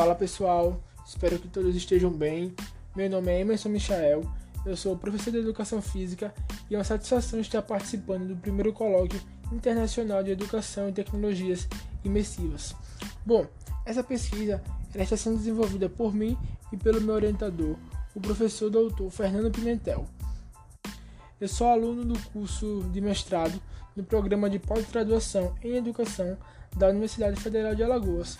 Fala pessoal, espero que todos estejam bem. Meu nome é Emerson Michael, eu sou professor de Educação Física e é uma satisfação estar participando do primeiro colóquio internacional de Educação e Tecnologias Imersivas. Bom, essa pesquisa está sendo desenvolvida por mim e pelo meu orientador, o professor doutor Fernando Pimentel. Eu sou aluno do curso de mestrado no programa de pós-graduação em Educação da Universidade Federal de Alagoas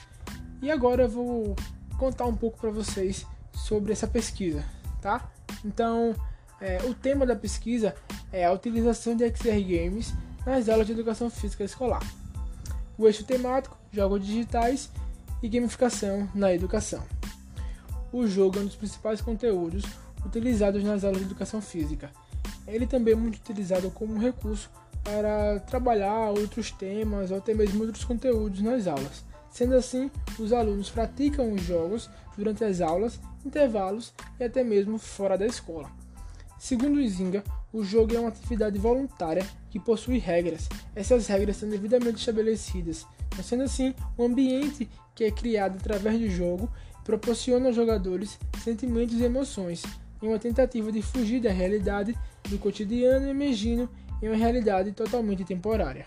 e agora eu vou contar um pouco para vocês sobre essa pesquisa, tá? Então, é, o tema da pesquisa é a utilização de XR Games nas aulas de educação física escolar. O eixo temático, jogos digitais e gamificação na educação. O jogo é um dos principais conteúdos utilizados nas aulas de educação física. Ele também é muito utilizado como recurso para trabalhar outros temas ou até mesmo outros conteúdos nas aulas. Sendo assim, os alunos praticam os jogos durante as aulas, intervalos e até mesmo fora da escola. Segundo Zinga, o jogo é uma atividade voluntária que possui regras. Essas regras são devidamente estabelecidas, sendo assim, o ambiente que é criado através do jogo proporciona aos jogadores sentimentos e emoções, em uma tentativa de fugir da realidade do cotidiano emergindo em uma realidade totalmente temporária.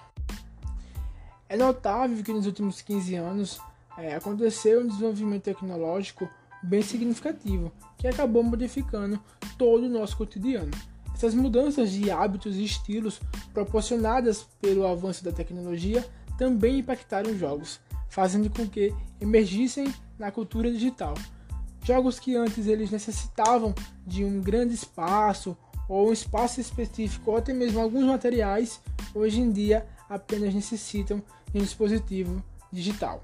É notável que nos últimos 15 anos é, aconteceu um desenvolvimento tecnológico bem significativo que acabou modificando todo o nosso cotidiano. Essas mudanças de hábitos e estilos proporcionadas pelo avanço da tecnologia também impactaram os jogos, fazendo com que emergissem na cultura digital. Jogos que antes eles necessitavam de um grande espaço ou um espaço específico ou até mesmo alguns materiais, hoje em dia apenas necessitam em um dispositivo digital.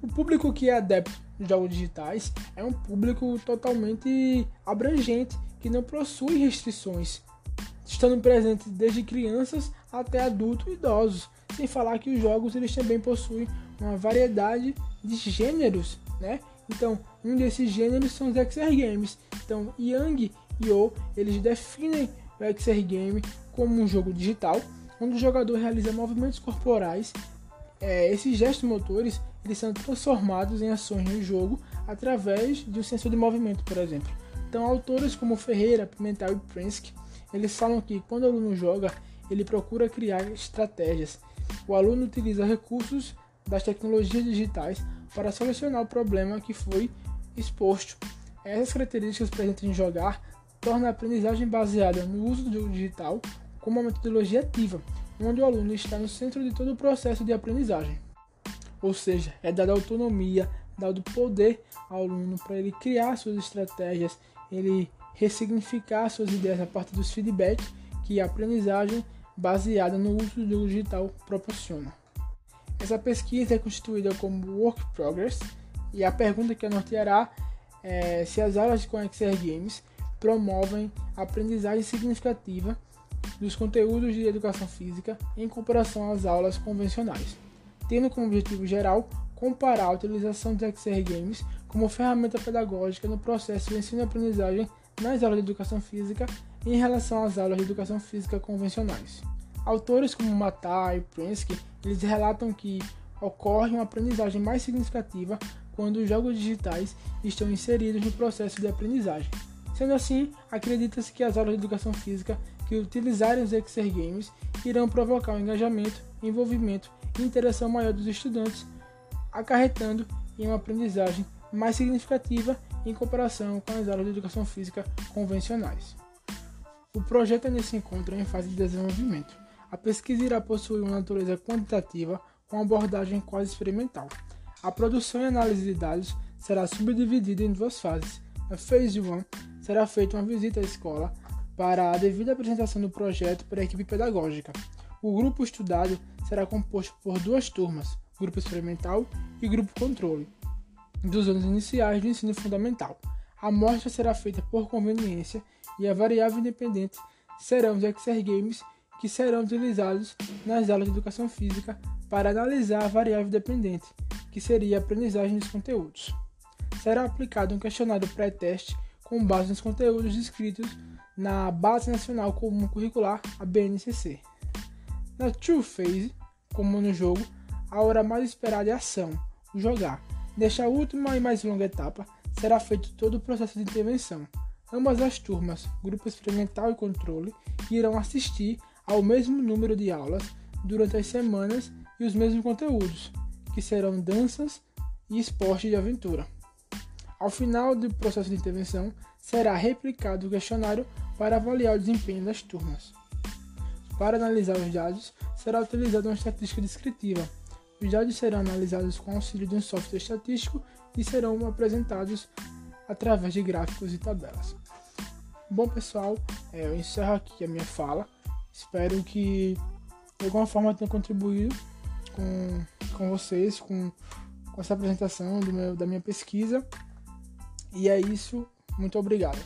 O público que é adepto de jogos digitais é um público totalmente abrangente que não possui restrições, estando presente desde crianças até adultos e idosos, sem falar que os jogos eles também possuem uma variedade de gêneros, né? Então, um desses gêneros são os XR Games. Então, Yang e O, eles definem o XR Game como um jogo digital quando o jogador realiza movimentos corporais, é, esses gestos motores eles são transformados em ações no jogo através de um sensor de movimento, por exemplo. Então, autores como Ferreira, Pimentel e Prensky, eles falam que quando o aluno joga, ele procura criar estratégias. O aluno utiliza recursos das tecnologias digitais para solucionar o problema que foi exposto. Essas características presentes em jogar tornam a aprendizagem baseada no uso do jogo digital como uma metodologia ativa, onde o aluno está no centro de todo o processo de aprendizagem. Ou seja, é dada autonomia, dado poder ao aluno para ele criar suas estratégias, ele ressignificar suas ideias a partir dos feedbacks que a aprendizagem baseada no uso do digital proporciona. Essa pesquisa é constituída como Work Progress e a pergunta que a norteará é se as aulas com XR Games promovem aprendizagem significativa dos conteúdos de educação física em comparação às aulas convencionais, tendo como objetivo geral comparar a utilização de XR Games como ferramenta pedagógica no processo de ensino-aprendizagem nas aulas de educação física em relação às aulas de educação física convencionais. Autores como Matai e Prensky, eles relatam que ocorre uma aprendizagem mais significativa quando os jogos digitais estão inseridos no processo de aprendizagem. Sendo assim, acredita-se que as aulas de educação física que utilizarem os XR Games irão provocar um engajamento, envolvimento e interação maior dos estudantes, acarretando em uma aprendizagem mais significativa em comparação com as aulas de educação física convencionais. O projeto nesse encontro é em fase de desenvolvimento. A pesquisa irá possuir uma natureza quantitativa com abordagem quase experimental. A produção e análise de dados será subdividida em duas fases. Na Phase 1 será feita uma visita à escola para a devida apresentação do projeto para a equipe pedagógica. O grupo estudado será composto por duas turmas, grupo experimental e grupo controle, dos anos iniciais do ensino fundamental. A amostra será feita por conveniência e a variável independente serão os XR Games que serão utilizados nas aulas de educação física para analisar a variável dependente, que seria a aprendizagem dos conteúdos. Será aplicado um questionário pré-teste com base nos conteúdos descritos na Base Nacional Comum Curricular, a BNCC. Na True Phase, como no jogo, a hora mais esperada é a ação, o jogar. Nesta última e mais longa etapa, será feito todo o processo de intervenção. Ambas as turmas, grupo experimental e controle, irão assistir ao mesmo número de aulas durante as semanas e os mesmos conteúdos, que serão danças e esporte de aventura. Ao final do processo de intervenção, será replicado o questionário para avaliar o desempenho das turmas. Para analisar os dados, será utilizada uma estatística descritiva. Os dados serão analisados com auxílio de um software estatístico e serão apresentados através de gráficos e tabelas. Bom, pessoal, é, eu encerro aqui a minha fala. Espero que de alguma forma tenha contribuído com, com vocês, com, com essa apresentação meu, da minha pesquisa. E é isso. Muito obrigado.